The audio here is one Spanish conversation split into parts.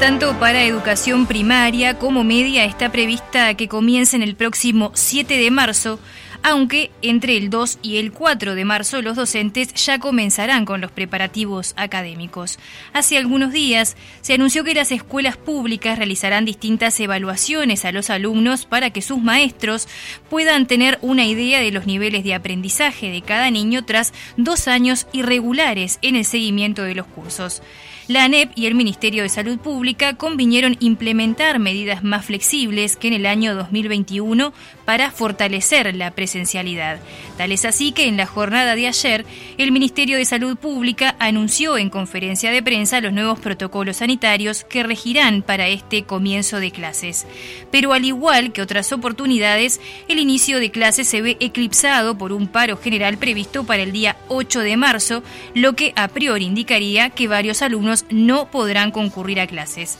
tanto para educación primaria como media está prevista que comiencen el próximo 7 de marzo aunque entre el 2 y el 4 de marzo los docentes ya comenzarán con los preparativos académicos. Hace algunos días se anunció que las escuelas públicas realizarán distintas evaluaciones a los alumnos para que sus maestros puedan tener una idea de los niveles de aprendizaje de cada niño tras dos años irregulares en el seguimiento de los cursos. La ANEP y el Ministerio de Salud Pública convinieron implementar medidas más flexibles que en el año 2021 para fortalecer la presencialidad. Tal es así que en la jornada de ayer, el Ministerio de Salud Pública anunció en conferencia de prensa los nuevos protocolos sanitarios que regirán para este comienzo de clases. Pero al igual que otras oportunidades, el inicio de clases se ve eclipsado por un paro general previsto para el día 8 de marzo, lo que a priori indicaría que varios alumnos no podrán concurrir a clases.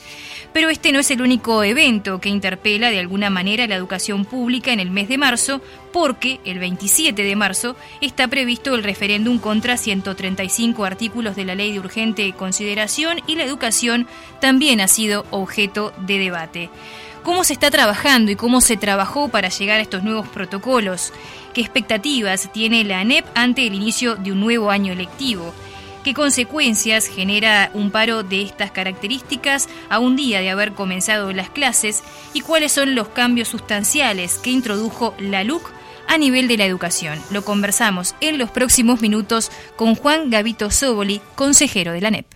Pero este no es el único evento que interpela de alguna manera la educación pública en el mes de marzo, porque el 27 de marzo está previsto el referéndum contra 135 artículos de la ley de urgente consideración y la educación también ha sido objeto de debate. ¿Cómo se está trabajando y cómo se trabajó para llegar a estos nuevos protocolos? ¿Qué expectativas tiene la ANEP ante el inicio de un nuevo año electivo? ¿Qué consecuencias genera un paro de estas características a un día de haber comenzado las clases? ¿Y cuáles son los cambios sustanciales que introdujo la LUC a nivel de la educación? Lo conversamos en los próximos minutos con Juan Gavito Soboli, consejero de la NEP.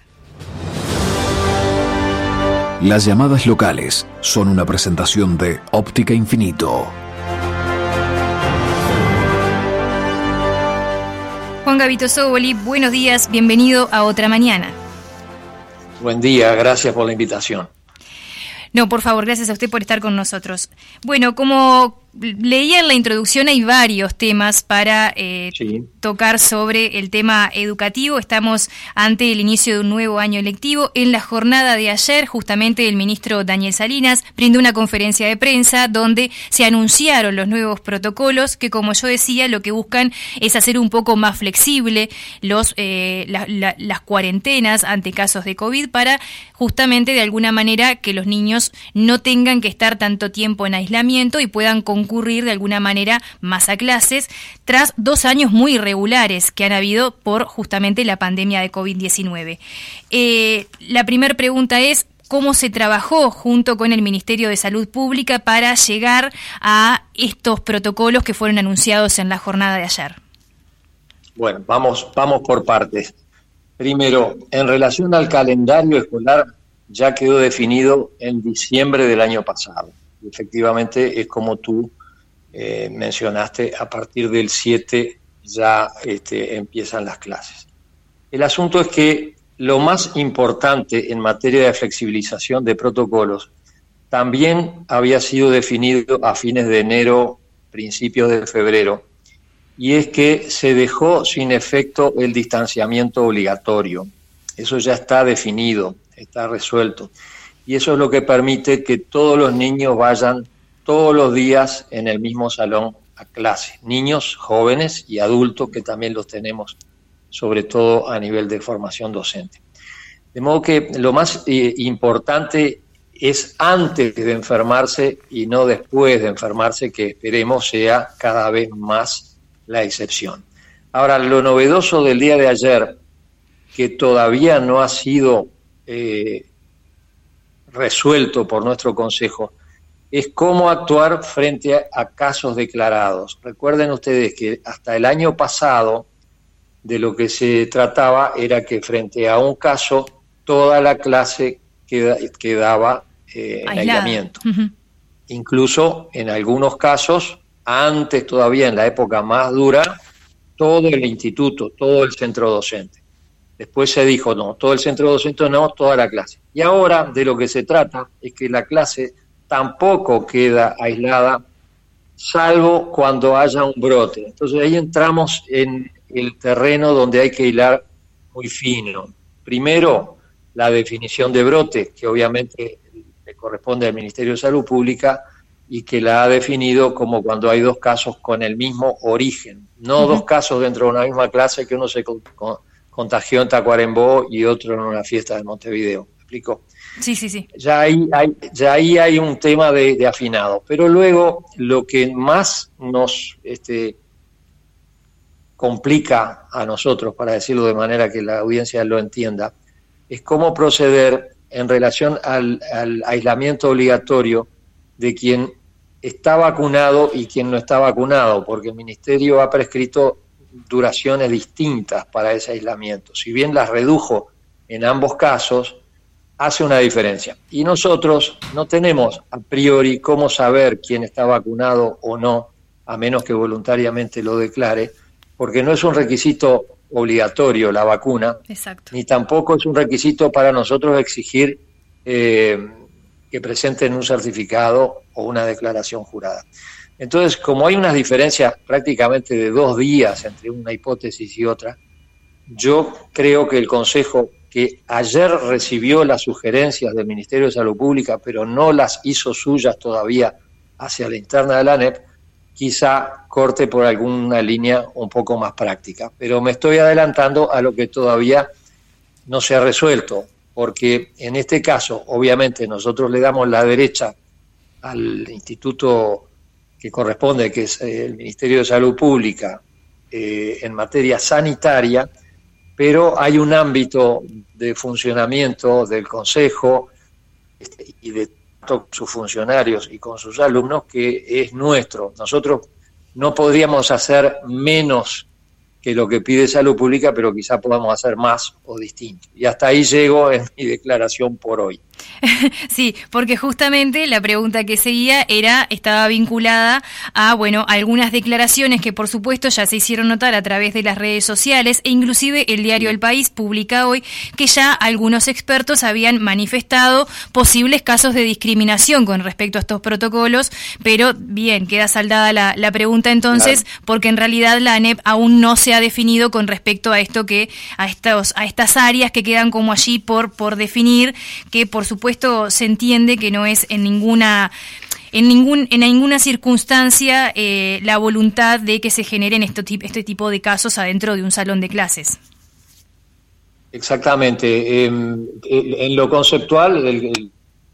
Las llamadas locales son una presentación de Óptica Infinito. Juan Gavito Soboli, buenos días, bienvenido a Otra Mañana. Buen día, gracias por la invitación. No, por favor, gracias a usted por estar con nosotros. Bueno, como leía en la introducción, hay varios temas para eh, tocar sobre el tema educativo. Estamos ante el inicio de un nuevo año electivo. En la jornada de ayer, justamente el ministro Daniel Salinas brindó una conferencia de prensa donde se anunciaron los nuevos protocolos que, como yo decía, lo que buscan es hacer un poco más flexible los, eh, las cuarentenas ante casos de COVID para justamente de alguna manera que los niños no tengan que estar tanto tiempo en aislamiento y puedan concurrir de alguna manera más a clases tras dos años muy irregulares que han habido por justamente la pandemia de COVID-19. Eh, la primera pregunta es, cómo se trabajó junto con el Ministerio de Salud Pública para llegar a estos protocolos que fueron anunciados en la jornada de ayer. Bueno, vamos, vamos por partes. Primero, en relación al calendario escolar, ya quedó definido en diciembre del año pasado. Efectivamente, es como tú eh, mencionaste, a partir del 7 ya este, empiezan las clases. El asunto es que lo más importante en materia de flexibilización de protocolos también había sido definido a fines de enero, principios de febrero, y es que se dejó sin efecto el distanciamiento obligatorio. Eso ya está definido, está resuelto. Y eso es lo que permite que todos los niños vayan todos los días en el mismo salón a clase. Niños, jóvenes y adultos que también los tenemos, sobre todo a nivel de formación docente. De modo que lo más eh, importante es antes de enfermarse y no después de enfermarse, que esperemos sea cada vez más la excepción. Ahora, lo novedoso del día de ayer, que todavía no ha sido eh, resuelto por nuestro Consejo, es cómo actuar frente a, casos declarados. Recuerden ustedes que hasta el año pasado de lo que se trataba era que frente a un caso toda la clase quedaba eh, en aislamiento. Incluso en algunos casos, antes todavía en la época más dura, todo el instituto, todo el centro docente. Después se dijo, no, todo el centro docente no, toda la clase. Y ahora de lo que se trata es que la clase tampoco queda aislada, salvo cuando haya un brote. Entonces ahí entramos en el terreno donde hay que hilar muy fino. Primero, la definición de brote, que obviamente le corresponde al Ministerio de Salud Pública y que la ha definido como cuando hay dos casos con el mismo origen, no dos casos dentro de una misma clase que uno se contagió en Tacuarembó y otro en una fiesta de Montevideo. explico? Sí, sí, sí. Ya ahí hay, ya ahí hay un tema de, afinado. Pero luego lo que más nos este, complica a nosotros, para decirlo de manera que la audiencia lo entienda, es cómo proceder en relación al, al aislamiento obligatorio de quien está vacunado y quien no está vacunado, porque el Ministerio ha prescrito duraciones distintas para ese aislamiento. Si bien las redujo en ambos casos, hace una diferencia. Y nosotros no tenemos a priori cómo saber quién está vacunado o no, a menos que voluntariamente lo declare, porque no es un requisito obligatorio la vacuna, ni tampoco es un requisito para nosotros exigir eh, que presenten un certificado o una declaración jurada. Entonces, como hay unas diferencias prácticamente de dos días entre una hipótesis y otra, yo creo que el Consejo, que ayer recibió las sugerencias del Ministerio de Salud Pública, pero no las hizo suyas todavía hacia la interna de la ANEP, quizá corte por alguna línea un poco más práctica. Pero me estoy adelantando a lo que todavía no se ha resuelto, porque en este caso, obviamente, nosotros le damos la derecha al instituto que corresponde, que es eh, el Ministerio de Salud Pública, eh, en materia sanitaria, pero hay un ámbito de funcionamiento del Consejo este, y de sus funcionarios y con sus alumnos que es nuestro. Nosotros no podríamos hacer menos que lo que pide salud pública, pero quizá podamos hacer más o distinto. Y hasta ahí llego en mi declaración por hoy. sí, porque justamente la pregunta que seguía era, estaba vinculada a, bueno, algunas declaraciones que por supuesto ya se hicieron notar a través de las redes sociales e inclusive el diario El País publica hoy que ya algunos expertos habían manifestado posibles casos de discriminación con respecto a estos protocolos, pero bien, queda saldada la, pregunta entonces, porque en realidad la ANEP aún no se ha definido con respecto a esto que, a estos, a estas áreas que quedan como allí por, por definir, que por supuesto se entiende que no es en ninguna en ningún en ninguna circunstancia eh, la voluntad de que se generen este, este tipo de casos adentro de un salón de clases. Exactamente. Em, en lo conceptual, el,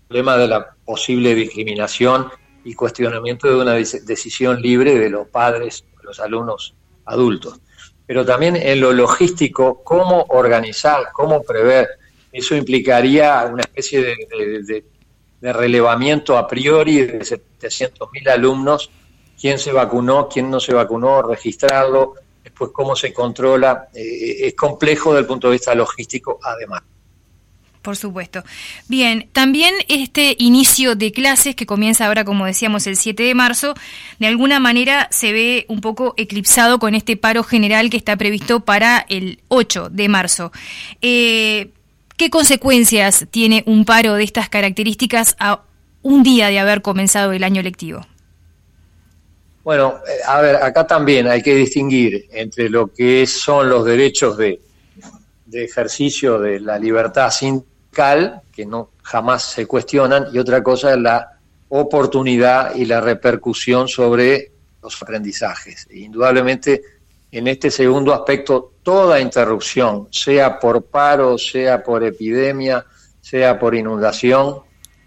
problema de la posible discriminación y cuestionamiento de una decisión libre de los padres, los alumnos adultos. Pero también en lo logístico, cómo organizar, cómo prever eso implicaría una especie de, relevamiento a priori de 700.000 alumnos, quién se vacunó, quién no se vacunó, registrarlo, después cómo se controla. Eh, es complejo desde el punto de vista logístico, además. Por supuesto. Bien, también este inicio de clases que comienza ahora, como decíamos, el 7 de marzo, de alguna manera se ve un poco eclipsado con este paro general que está previsto para el 8 de marzo. Eh, ¿Qué consecuencias tiene un paro de estas características a un día de haber comenzado el año lectivo? Bueno, eh, a ver, acá también hay que distinguir entre lo que son los derechos de, ejercicio de la libertad sindical, que no jamás se cuestionan, y otra cosa es la oportunidad y la repercusión sobre los aprendizajes. indudablemente, en este segundo aspecto, toda interrupción, sea por paro, sea por epidemia, sea por inundación,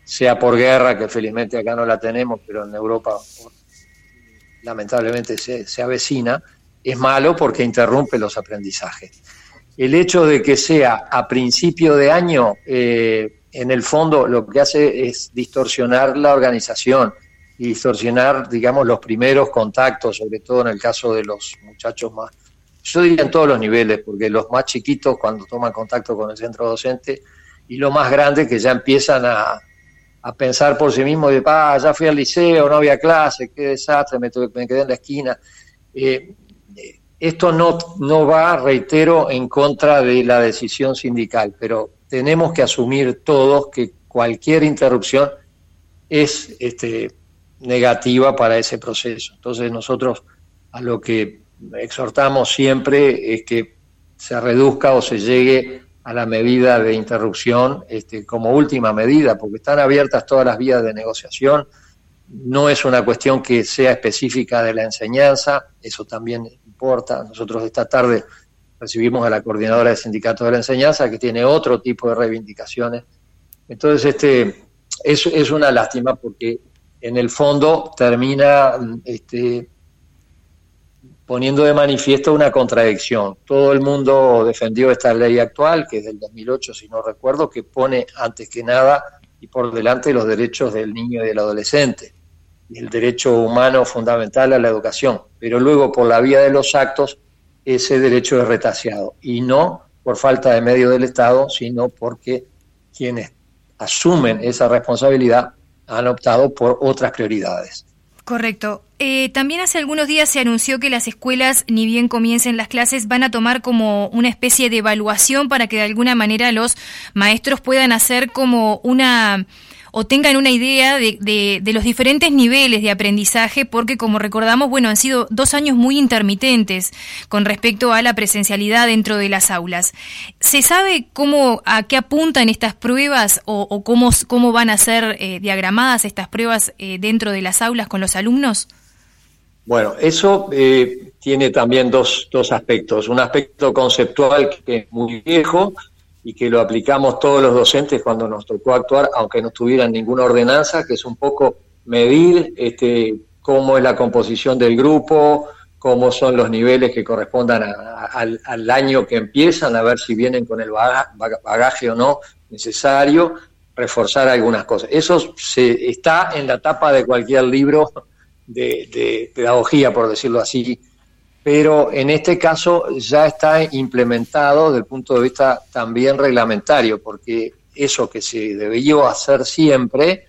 sea por guerra, que felizmente acá no la tenemos, pero en Europa lamentablemente se, avecina, es malo porque interrumpe los aprendizajes. El hecho de que sea a principio de año, eh, en el fondo lo que hace es distorsionar la organización y distorsionar, digamos, los primeros contactos, sobre todo en el caso de los muchachos más yo diría en todos los niveles, porque los más chiquitos cuando toman contacto con el centro docente y los más grandes que ya empiezan a, pensar por sí mismos de, ah, ya fui al liceo, no había clase, qué desastre, me, quedé en la esquina. Eh, esto no, no va, reitero, en contra de la decisión sindical, pero tenemos que asumir todos que cualquier interrupción es este, negativa para ese proceso. Entonces nosotros a lo que exhortamos siempre es que se reduzca o se llegue a la medida de interrupción este, como última medida, porque están abiertas todas las vías de negociación. No es una cuestión que sea específica de la enseñanza, eso también importa. Nosotros esta tarde recibimos a la coordinadora del sindicato de la enseñanza, que tiene otro tipo de reivindicaciones Entonces, este, es, es una lástima porque en el fondo termina este, poniendo de manifiesto una contradicción. Todo el mundo defendió esta ley actual, que es del 2008, si no recuerdo, que pone antes que nada y por delante los derechos del niño y del adolescente el derecho humano fundamental a la educación. Pero luego, por la vía de los actos, ese derecho es retaseado. Y no por falta de medio del Estado, sino porque quienes asumen esa responsabilidad han optado por otras prioridades. Correcto. Eh, también hace algunos días se anunció que las escuelas, ni bien comiencen las clases, van a tomar como una especie de evaluación para que de alguna manera los maestros puedan hacer como una o tengan una idea de, de, los diferentes niveles de aprendizaje, porque como recordamos, bueno, han sido dos años muy intermitentes con respecto a la presencialidad dentro de las aulas. ¿Se sabe cómo, a qué apuntan estas pruebas o, cómo, cómo van a ser eh, diagramadas estas pruebas eh, dentro de las aulas con los alumnos? Bueno, eso eh, tiene también dos, dos aspectos. Un aspecto conceptual que es muy viejo, y que lo aplicamos todos los docentes cuando nos tocó actuar, aunque no tuvieran ninguna ordenanza, que es un poco medir este, cómo es la composición del grupo, cómo son los niveles que correspondan al, año que empiezan, a ver si vienen con el bagaje, o no necesario, reforzar algunas cosas. Eso se, está en la tapa de cualquier libro de pedagogía, por decirlo así, pero en este caso ya está implementado desde el punto de vista también reglamentario, porque eso que se debió hacer siempre,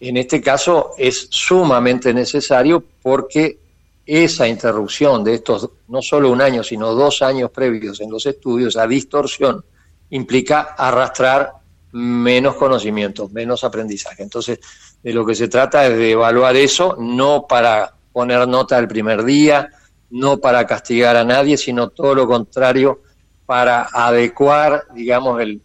en este caso es sumamente necesario porque esa interrupción de estos no solo un año, sino dos años previos en los estudios, a distorsión, implica arrastrar menos conocimientos, menos aprendizaje. Entonces, de lo que se trata es de evaluar eso, no para poner nota el primer día, no para castigar a nadie, sino todo lo contrario, para adecuar, digamos, el,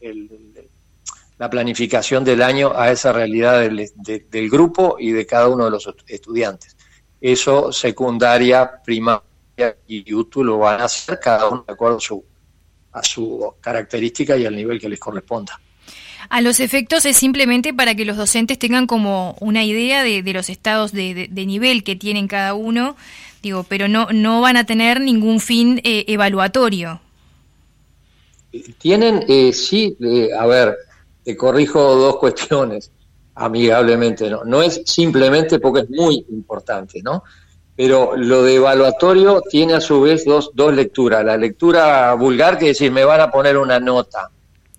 la planificación del año a esa realidad del, del, grupo y de cada uno de los estudiantes. Eso secundaria, primaria y útil lo van a hacer cada uno de acuerdo a su, a su característica y al nivel que les corresponda. A los efectos es simplemente para que los docentes tengan como una idea de, de los estados de, de, nivel que tienen cada uno, digo, pero no, no van a tener ningún fin eh, evaluatorio. Tienen, eh, sí, a ver, te corrijo dos cuestiones amigablemente, ¿no? No es simplemente porque es muy importante, ¿no? Pero lo de evaluatorio tiene a su vez dos, dos lecturas. La lectura vulgar que decir, me van a poner una nota.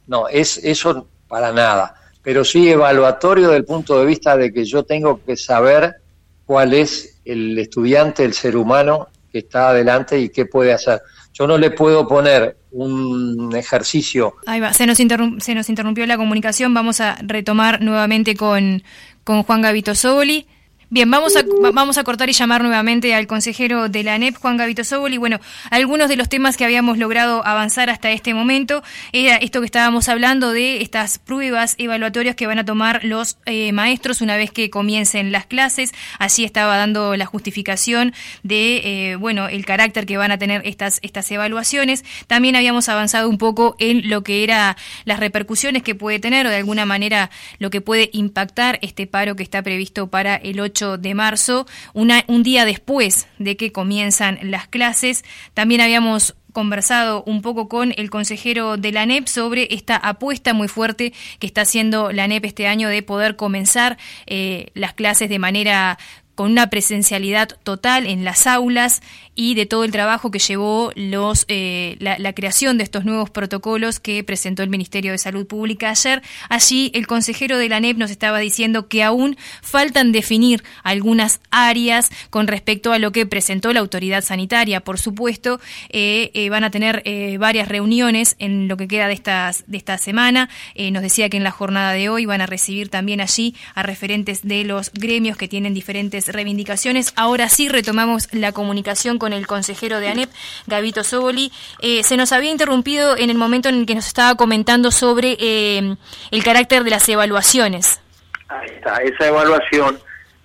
No, es eso para nada. Pero sí evaluatorio del punto de vista de que yo tengo que saber cuál es el estudiante, el ser humano que está adelante y qué puede hacer. Yo no le puedo poner un ejercicio. Ahí va, se nos, se nos interrumpió la comunicación, vamos a retomar nuevamente con, con Juan Gavito Soboli. Bien, vamos a, vamos a cortar y llamar nuevamente al consejero de la ANEP, Juan Gavito Sobol, y bueno, algunos de los temas que habíamos logrado avanzar hasta este momento era esto que estábamos hablando de estas pruebas evaluatorias que van a tomar los eh, maestros una vez que comiencen las clases. Así estaba dando la justificación de, eh, bueno, el carácter que van a tener estas, estas evaluaciones. También habíamos avanzado un poco en lo que era las repercusiones que puede tener o de alguna manera lo que puede impactar este paro que está previsto para el 8 de marzo, un día después de que comienzan las clases. También habíamos conversado un poco con el consejero de la NEP sobre esta apuesta muy fuerte que está haciendo la NEP este año de poder comenzar eh, las clases de manera con una presencialidad total en las aulas y de todo el trabajo que llevó los, eh, la, creación de estos nuevos protocolos que presentó el Ministerio de Salud Pública ayer. Allí el consejero de la NEP nos estaba diciendo que aún faltan definir algunas áreas con respecto a lo que presentó la autoridad sanitaria. Por supuesto, eh, eh, van a tener varias reuniones en lo que queda de, estas, de esta semana. nos decía que en la jornada de hoy van a recibir también allí a referentes de los gremios que tienen diferentes reivindicaciones. Ahora sí retomamos la comunicación con el consejero de ANEP, Gavito Soboli. Eh, se nos había interrumpido en el momento en el que nos estaba comentando sobre eh, el carácter de las evaluaciones. Ahí está, esa evaluación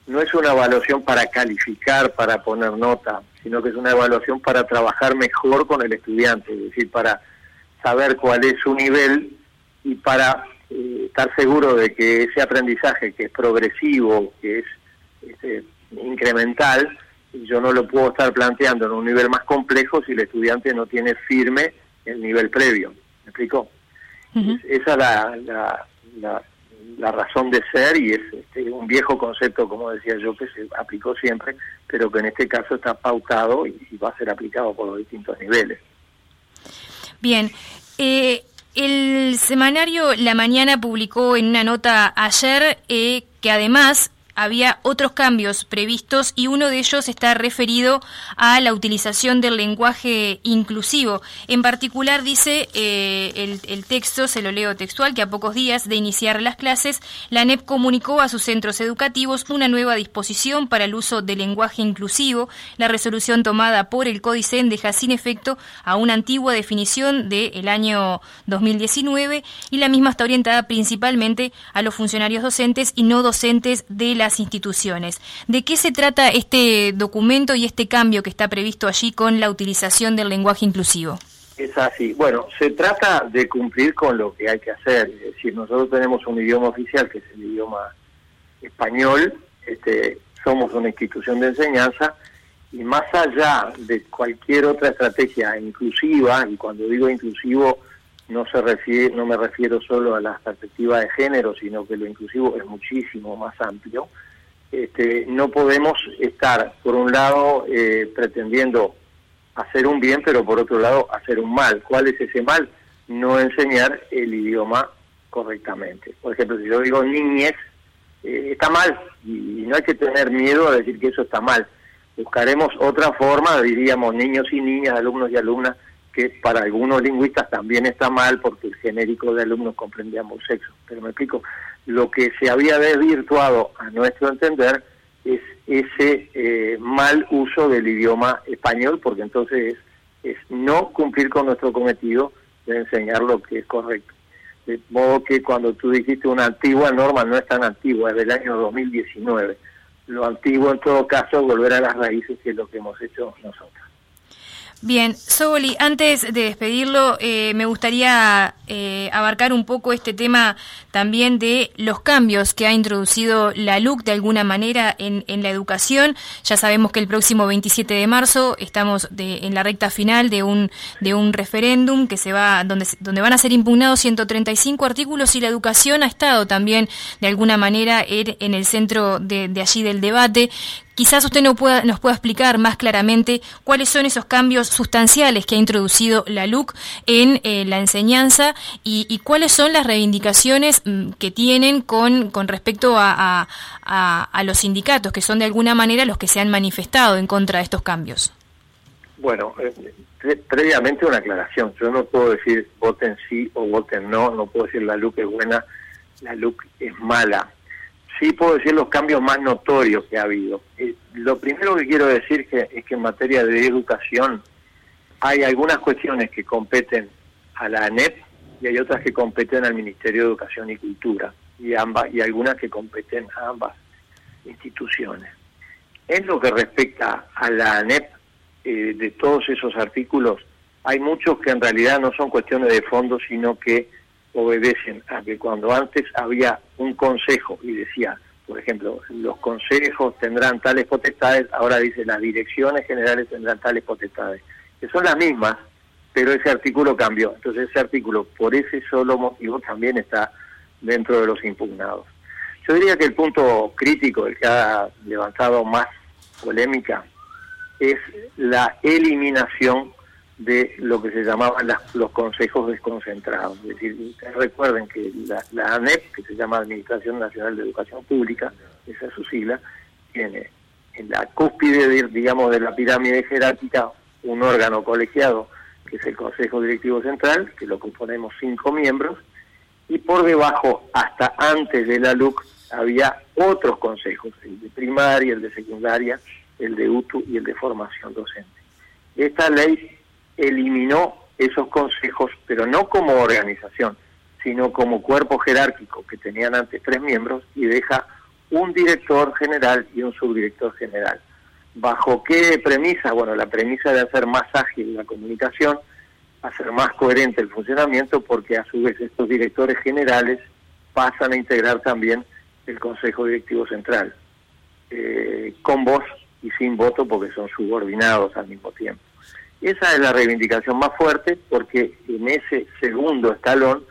no es una evaluación para calificar, para poner nota, sino que es una evaluación para trabajar mejor con el estudiante, es decir, para saber cuál es su nivel y para eh, estar seguro de que ese aprendizaje que es progresivo, que es este, incremental, yo no lo puedo estar planteando en un nivel más complejo si el estudiante no tiene firme el nivel previo. ¿Me explico? esa es la, la, la, razón de ser y es este, un viejo concepto, como decía yo, que se aplicó siempre, pero que en este caso está pautado y, va a ser aplicado por los distintos niveles. Bien. Eh, el semanario La Mañana publicó en una nota ayer eh, que además había otros cambios previstos y uno de ellos está referido a la utilización del lenguaje inclusivo. En particular dice eh, el, texto, se lo leo textual, que a pocos días de iniciar las clases, la ANEP comunicó a sus centros educativos una nueva disposición para el uso del lenguaje inclusivo. La resolución tomada por el Códicen deja sin efecto a una antigua definición del año 2019 y la misma está orientada principalmente a los funcionarios docentes y no docentes de la instituciones. ¿De qué se trata este documento y este cambio que está previsto allí con la utilización del lenguaje inclusivo? Es así. Bueno, se trata de cumplir con lo que hay que hacer. Es decir, nosotros tenemos un idioma oficial que es el idioma español, este, somos una institución de enseñanza y más allá de cualquier otra estrategia inclusiva, y cuando digo inclusivo no se refiere, no me refiero solo a la perspectiva de género, sino que lo inclusivo es muchísimo más amplio, este, no podemos estar, por un lado, eh, pretendiendo hacer un bien, pero por otro lado, hacer un mal. ¿Cuál es ese mal? No enseñar el idioma correctamente. Por ejemplo, si yo digo niñez, eh, está mal, y, no hay que tener miedo a decir que eso está mal. Buscaremos otra forma, diríamos niños y niñas, alumnos y alumnas, que para algunos lingüistas también está mal porque el genérico de alumnos comprende ambos sexos. Pero me explico, lo que se había desvirtuado, a nuestro entender, es ese eh, mal uso del idioma español, porque entonces es, no cumplir con nuestro cometido de enseñar lo que es correcto. De modo que cuando tú dijiste una antigua norma, no es tan antigua, es del año 2019. Lo antiguo en todo caso, volver a las raíces, que es lo que hemos hecho nosotros. Bien, Soboli, antes de despedirlo, eh, me gustaría eh, abarcar un poco este tema también de los cambios que ha introducido la LUC de alguna manera en, la educación. Ya sabemos que el próximo 27 de marzo estamos en la recta final de un, de un referéndum que se va, donde, donde van a ser impugnados 135 artículos y la educación ha estado también de alguna manera en, el centro de allí del debate. Quizás usted no nos pueda explicar más claramente cuáles son esos cambios sustanciales que ha introducido la LUC en eh, la enseñanza y, cuáles son las reivindicaciones mm, que tienen con, con respecto a, los sindicatos, que son de alguna manera los que se han manifestado en contra de estos cambios. Bueno, eh, previamente una aclaración. Yo no puedo decir voten sí o voten no, no puedo decir la LUC es buena, la LUC es mala sí puedo decir los cambios más notorios que ha habido. Eh, lo primero que quiero decir que, es que en materia de educación hay algunas cuestiones que competen a la ANEP y hay otras que competen al Ministerio de Educación y Cultura y ambas y algunas que competen a ambas instituciones. En lo que respecta a la ANEP, eh, de todos esos artículos, hay muchos que en realidad no son cuestiones de fondo, sino que obedecen a que cuando antes había un consejo y decía, por ejemplo, los consejos tendrán tales potestades, ahora dice las direcciones generales tendrán tales potestades, que son las mismas, pero ese artículo cambió. Entonces ese artículo, por ese solo motivo, también está dentro de los impugnados. Yo diría que el punto crítico, el que ha levantado más polémica, es la eliminación de lo que se llamaban los consejos desconcentrados. Es decir, recuerden que la, ANEP, que se llama Administración Nacional de Educación Pública, esa es su sigla, tiene en la cúspide, digamos, de la pirámide jerárquica un órgano colegiado, que es el Consejo Directivo Central, que lo componemos cinco miembros, y por debajo, hasta antes de la LUC, había otros consejos, el de primaria, el de secundaria, el de UTU y el de formación docente. Esta ley eliminó esos consejos, pero no como organización, sino como cuerpo jerárquico que tenían antes tres miembros y deja un director general y un subdirector general. ¿Bajo qué premisa? Bueno, la premisa de hacer más ágil la comunicación, hacer más coherente el funcionamiento, porque a su vez estos directores generales pasan a integrar también el Consejo Directivo Central, eh, con voz y sin voto porque son subordinados al mismo tiempo. Esa es la reivindicación más fuerte porque en ese segundo escalón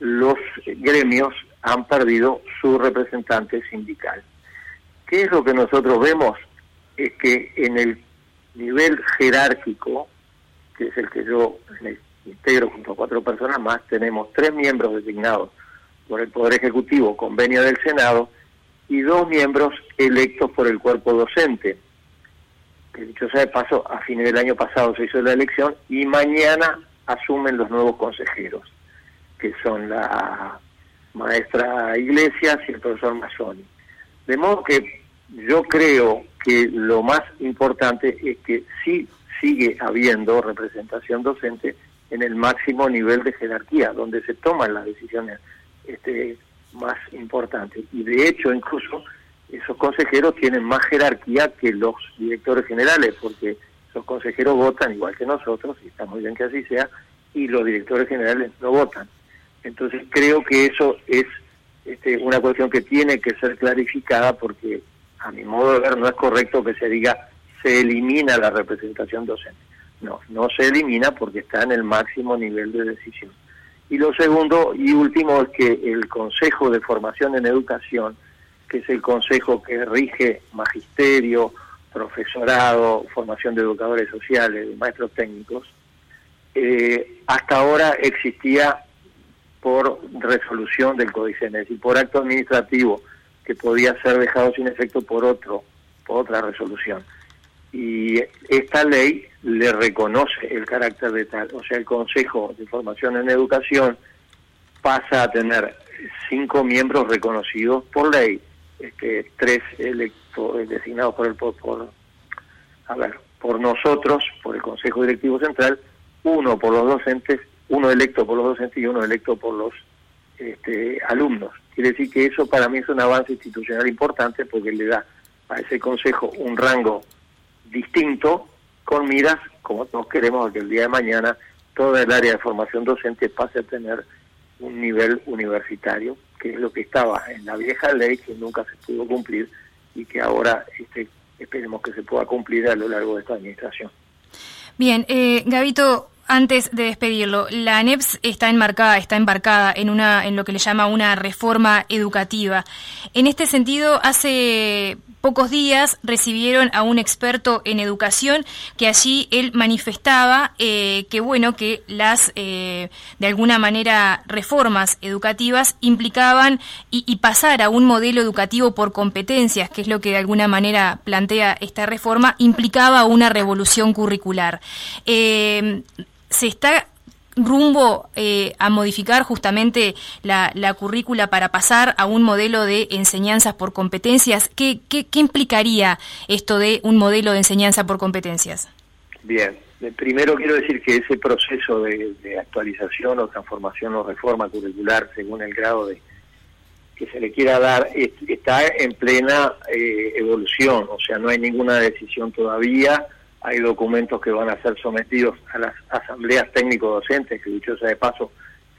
los gremios han perdido su representante sindical. ¿Qué es lo que nosotros vemos? Es que en el nivel jerárquico, que es el que yo integro junto a cuatro personas más, tenemos tres miembros designados por el Poder Ejecutivo, convenio del Senado, y dos miembros electos por el cuerpo docente. Que dicho sea de paso, a fines del año pasado se hizo la elección y mañana asumen los nuevos consejeros, que son la maestra Iglesias y el profesor Mazzoni. De modo que yo creo que lo más importante es que sí sigue habiendo representación docente en el máximo nivel de jerarquía, donde se toman las decisiones este, más importantes. Y de hecho, incluso, esos consejeros tienen más jerarquía que los directores generales, porque esos consejeros votan igual que nosotros, y está muy bien que así sea, y los directores generales no votan. Entonces creo que eso es este, una cuestión que tiene que ser clarificada porque a mi modo de ver no es correcto que se diga se elimina la representación docente. No, no se elimina porque está en el máximo nivel de decisión. Y lo segundo y último es que el Consejo de Formación en Educación, que es el consejo que rige magisterio, profesorado, formación de educadores sociales, de maestros técnicos, eh, hasta ahora existía por resolución del Códice y por acto administrativo que podía ser dejado sin efecto por otro, por otra resolución. Y esta ley le reconoce el carácter de tal, o sea, el Consejo de Formación en Educación pasa a tener cinco miembros reconocidos por ley, este, tres electos, designados por el por, por, a ver, por nosotros, por el Consejo Directivo Central, uno por los docentes uno electo por los docentes y uno electo por los este, alumnos. Quiere decir que eso para mí es un avance institucional importante porque le da a ese consejo un rango distinto con miras, como todos queremos, que el día de mañana toda el área de formación docente pase a tener un nivel universitario, que es lo que estaba en la vieja ley que nunca se pudo cumplir y que ahora este, esperemos que se pueda cumplir a lo largo de esta administración. Bien, eh, Gabito, antes de despedirlo, la ANEPS está enmarcada, está embarcada en una, en lo que le llama una reforma educativa. En este sentido, hace pocos días recibieron a un experto en educación que allí él manifestaba eh, que bueno que las eh, de alguna manera reformas educativas implicaban y, pasar a un modelo educativo por competencias que es lo que de alguna manera plantea esta reforma implicaba una revolución curricular. Eh, se está rumbo eh, a modificar justamente la, currícula para pasar a un modelo de enseñanzas por competencias. ¿Qué, qué, implicaría esto de un modelo de enseñanza por competencias? Bien, primero quiero decir que ese proceso de, actualización o transformación o reforma curricular, según el grado de que se le quiera dar, está en plena eh, evolución, o sea, no hay ninguna decisión todavía hay documentos que van a ser sometidos a las asambleas técnico-docentes, que dicho sea de paso,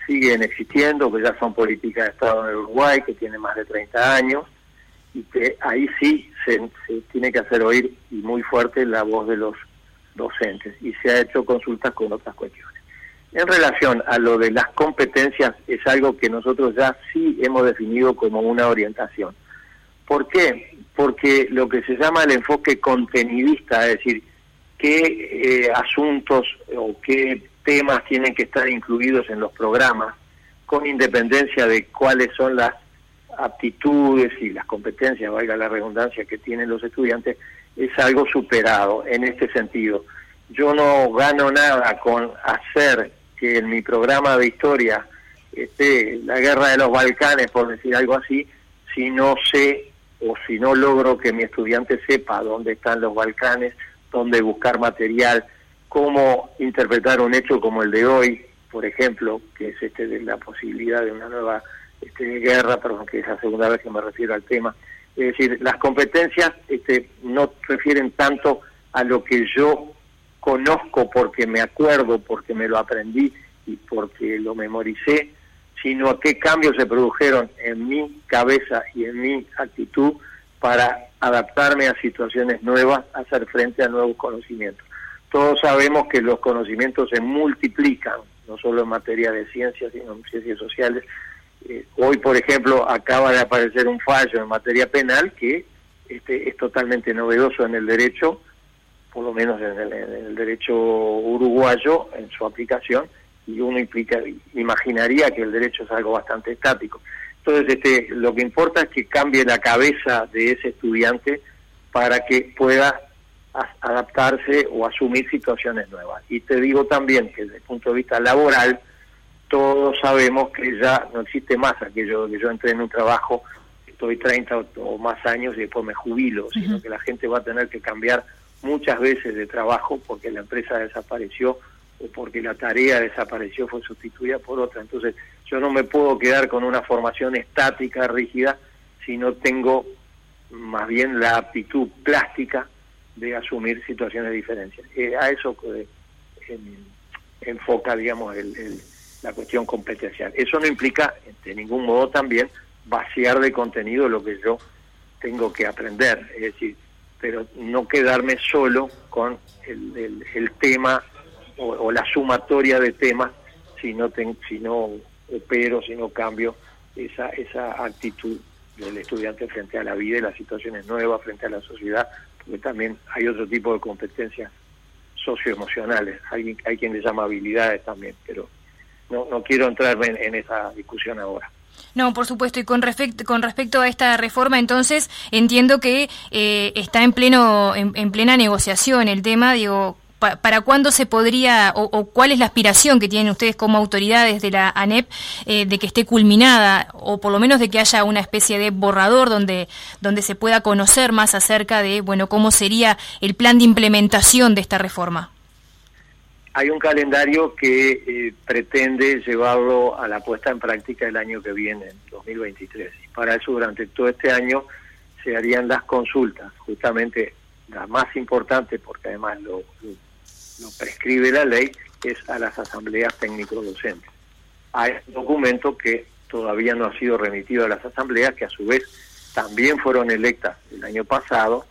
siguen existiendo, que ya son políticas de Estado en Uruguay, que tienen más de 30 años, y que ahí sí se, tiene que hacer oír y muy fuerte la voz de los docentes, y se ha hecho consultas con otras cuestiones. En relación a lo de las competencias, es algo que nosotros ya sí hemos definido como una orientación. ¿Por qué? Porque lo que se llama el enfoque contenidista, es decir, qué eh, asuntos o qué temas tienen que estar incluidos en los programas, con independencia de cuáles son las aptitudes y las competencias, valga la redundancia, que tienen los estudiantes, es algo superado en este sentido. Yo no gano nada con hacer que en mi programa de historia esté la guerra de los Balcanes, por decir algo así, si no sé o si no logro que mi estudiante sepa dónde están los Balcanes dónde buscar material, cómo interpretar un hecho como el de hoy, por ejemplo, que es este de la posibilidad de una nueva este, guerra, perdón, que es la segunda vez que me refiero al tema. Es decir, las competencias este, no refieren tanto a lo que yo conozco porque me acuerdo, porque me lo aprendí y porque lo memoricé, sino a qué cambios se produjeron en mi cabeza y en mi actitud para adaptarme a situaciones nuevas, hacer frente a nuevos conocimientos. Todos sabemos que los conocimientos se multiplican, no solo en materia de ciencias, sino en ciencias sociales. Eh, hoy, por ejemplo, acaba de aparecer un fallo en materia penal que este, es totalmente novedoso en el derecho, por lo menos en el, derecho uruguayo, en su aplicación, y uno implica, imaginaría que el derecho es algo bastante estático. Entonces, este, lo que importa es que cambie la cabeza de ese estudiante para que pueda adaptarse o asumir situaciones nuevas. Y te digo también que desde el punto de vista laboral, todos sabemos que ya no existe más aquello de que yo entré en un trabajo, estoy 30 o, más años y después me jubilo, sino que la gente va a tener que cambiar muchas veces de trabajo porque la empresa desapareció o porque la tarea desapareció, fue sustituida por otra. Entonces, yo no me puedo quedar con una formación estática, rígida, si no tengo más bien la aptitud plástica de asumir situaciones de diferencia. Eh, a eso eh, enfoca, digamos, la cuestión competencial. Eso no implica, de ningún modo también, vaciar de contenido lo que yo tengo que aprender, es decir, pero no quedarme solo con el, tema o, la sumatoria de temas si no, si no opero, si no cambio esa, esa actitud del estudiante frente a la vida y las situaciones nuevas, frente a la sociedad, porque también hay otro tipo de competencias socioemocionales, hay, hay quien le llama habilidades también, pero no, no quiero entrar en, esa discusión ahora. No, por supuesto. Y con, respecto con respecto a esta reforma, entonces entiendo que eh, está en pleno en, en, plena negociación el tema. Digo, ¿Para cuándo se podría, o, cuál es la aspiración que tienen ustedes como autoridades de la ANEP eh, de que esté culminada, o por lo menos de que haya una especie de borrador donde, donde se pueda conocer más acerca de, bueno, cómo sería el plan de implementación de esta reforma? Hay un calendario que eh, pretende llevarlo a la puesta en práctica el año que viene, en 2023. Y para eso, durante todo este año, se harían las consultas, justamente las más importantes, porque además lo prescribe la ley, es a las asambleas técnico-docentes. Hay un documento que todavía no ha sido remitido a las asambleas, que a su vez también fueron electas el año pasado,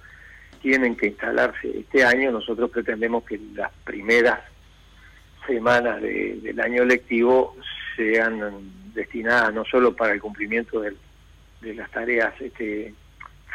tienen que instalarse este año. Nosotros pretendemos que las primeras semanas del año lectivo sean destinadas no solo para el cumplimiento de las tareas este,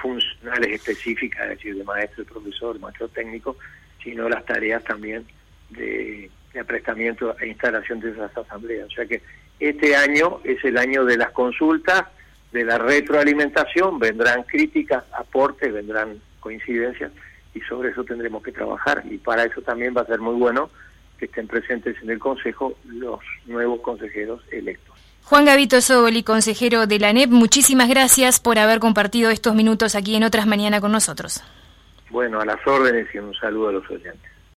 funcionales específicas, es decir, de maestro, profesor, maestro técnico, sino las tareas también de, aprestamiento e instalación de esas asambleas. O sea que este año es el año de las consultas, de la retroalimentación, vendrán críticas, aportes, vendrán coincidencias y sobre eso tendremos que trabajar y para eso también va a ser muy bueno que estén presentes en el Consejo los nuevos consejeros electos. Juan Gavito Soboli, consejero de la ANEP, muchísimas gracias por haber compartido estos minutos aquí en Otras Mañana con nosotros. Bueno, a las órdenes y un saludo a los oyentes.